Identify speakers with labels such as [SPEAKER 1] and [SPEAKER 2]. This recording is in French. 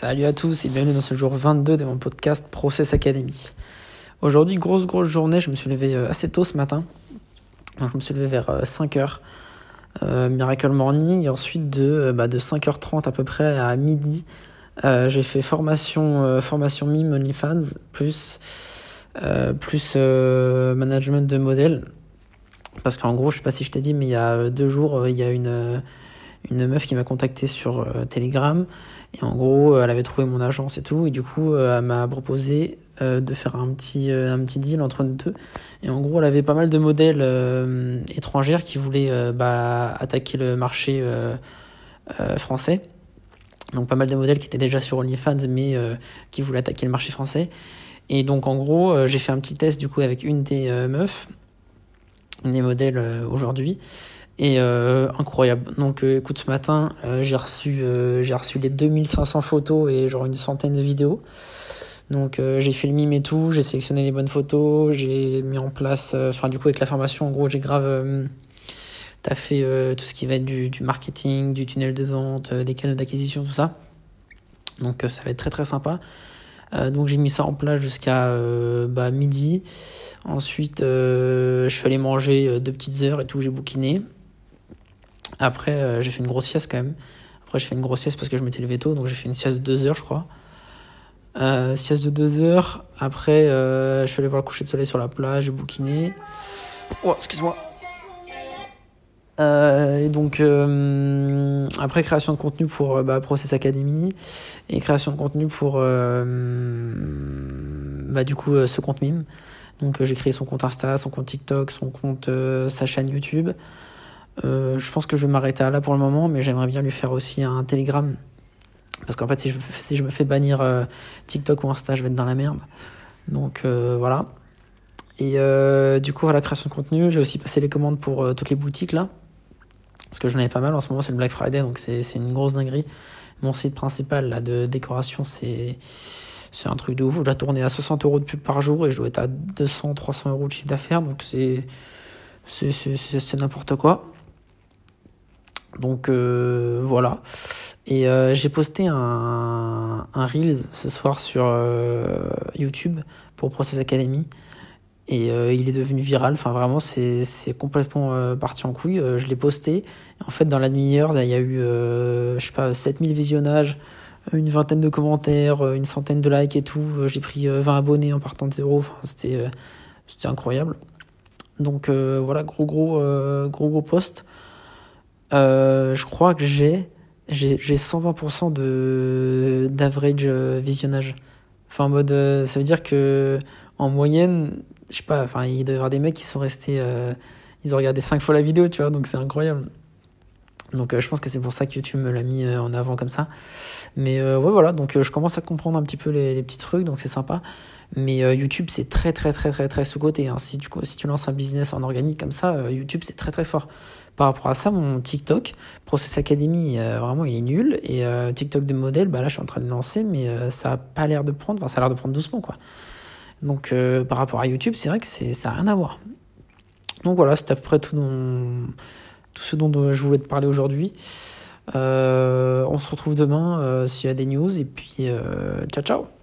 [SPEAKER 1] Salut à tous et bienvenue dans ce jour 22 de mon podcast Process Academy. Aujourd'hui, grosse grosse journée, je me suis levé euh, assez tôt ce matin. je me suis levé vers 5h, euh, euh, Miracle Morning, et ensuite de, bah, de 5h30 à peu près à midi, j'ai fait formation, formation MIM OnlyFans, plus, plus management de modèles. Parce qu'en gros, je sais pas si je t'ai dit, mais il y a deux jours, il y a une, une meuf qui m'a contacté sur Telegram et en gros, euh, elle avait trouvé mon agence et tout, et du coup, euh, elle m'a proposé euh, de faire un petit, un petit deal entre nous deux. Et en gros, elle avait pas mal de modèles étrangères qui voulaient bah, attaquer le marché français. Donc pas mal de modèles qui étaient déjà sur OnlyFans, mais qui voulaient attaquer le marché français. Et donc en gros, j'ai fait un petit test du coup avec une des meufs, une des modèles aujourd'hui. Et euh, incroyable. Donc euh, écoute, ce matin, euh, j'ai reçu, j'ai reçu les 2500 photos et genre une centaine de vidéos. Donc j'ai fait le mime et tout, j'ai sélectionné les bonnes photos, j'ai mis en place, enfin du coup avec la formation, en gros j'ai grave t'as fait tout ce qui va être du, du marketing, du tunnel de vente, des canaux d'acquisition, tout ça. Donc ça va être très très sympa. donc j'ai mis ça en place jusqu'à bah, midi. Ensuite, je suis allé manger deux petites heures et tout, j'ai bouquiné. Après, euh, j'ai fait une grosse sieste quand même. Après, j'ai fait une grosse sieste parce que je m'étais levé tôt, donc j'ai fait une sieste de 2 heures, je crois. Euh, sieste de 2 heures. Après, euh, je suis allé voir le coucher de soleil sur la plage, j'ai bouquiné. Oh, excuse-moi. et donc, après, création de contenu pour bah, Process Academy et création de contenu pour bah, du coup ce compte mime. Donc, j'ai créé son compte Insta, son compte TikTok, son compte, sa chaîne YouTube. Euh, je pense que je vais m'arrêter là pour le moment, mais j'aimerais bien lui faire aussi un Telegram. Parce qu'en fait, si je, si je, me fais bannir euh, TikTok ou Insta, je vais être dans la merde. Donc euh, voilà. Et du coup, à la création de contenu, j'ai aussi passé les commandes pour toutes les boutiques là. Parce que j'en avais pas mal. En ce moment, c'est le Black Friday, donc c'est une grosse dinguerie. Mon site principal là, de décoration, c'est un truc de ouf. Je dois tourner à 60 euros de pub par jour et je dois être à 200, 300 euros de chiffre d'affaires. Donc c'est n'importe quoi. Donc euh, voilà. Et euh, j'ai posté un, Reels ce soir sur euh, YouTube pour Process Academy. Et il est devenu viral. Enfin, vraiment, c'est complètement parti en couille. je l'ai posté. En fait, dans la demi-heure, il y a eu, je sais pas, 7000 visionnages, une vingtaine de commentaires, une centaine de likes et tout. J'ai pris 20 abonnés en partant de zéro. Enfin, c'était incroyable. Donc voilà, gros, gros, gros, gros post. Euh, je crois que j'ai j'ai 120% de d'average euh, visionnage. Enfin en mode euh, ça veut dire que en moyenne, je sais pas, enfin il doit y avoir des mecs qui sont restés ils ont regardé 5 fois la vidéo, tu vois, donc c'est incroyable. Donc je pense que c'est pour ça que YouTube me l'a mis en avant comme ça. Mais ouais voilà, donc je commence à comprendre un petit peu les, les petits trucs, donc c'est sympa. Mais YouTube c'est très très très très très sous-côté. Hein. Si, tu, si tu lances un business en organique comme ça, YouTube c'est très très fort par rapport à ça, mon TikTok, Process Academy, euh, vraiment, il est nul. Et euh, TikTok de modèle, bah là, je suis en train de lancer, mais euh, ça n'a pas l'air de prendre. Enfin, ça a l'air de prendre doucement, quoi. Donc, par rapport à YouTube, c'est vrai que ça n'a rien à voir. Donc voilà, c'est à peu près tout, tout ce dont je voulais te parler aujourd'hui. on se retrouve demain s'il y a des news. Et puis, ciao, ciao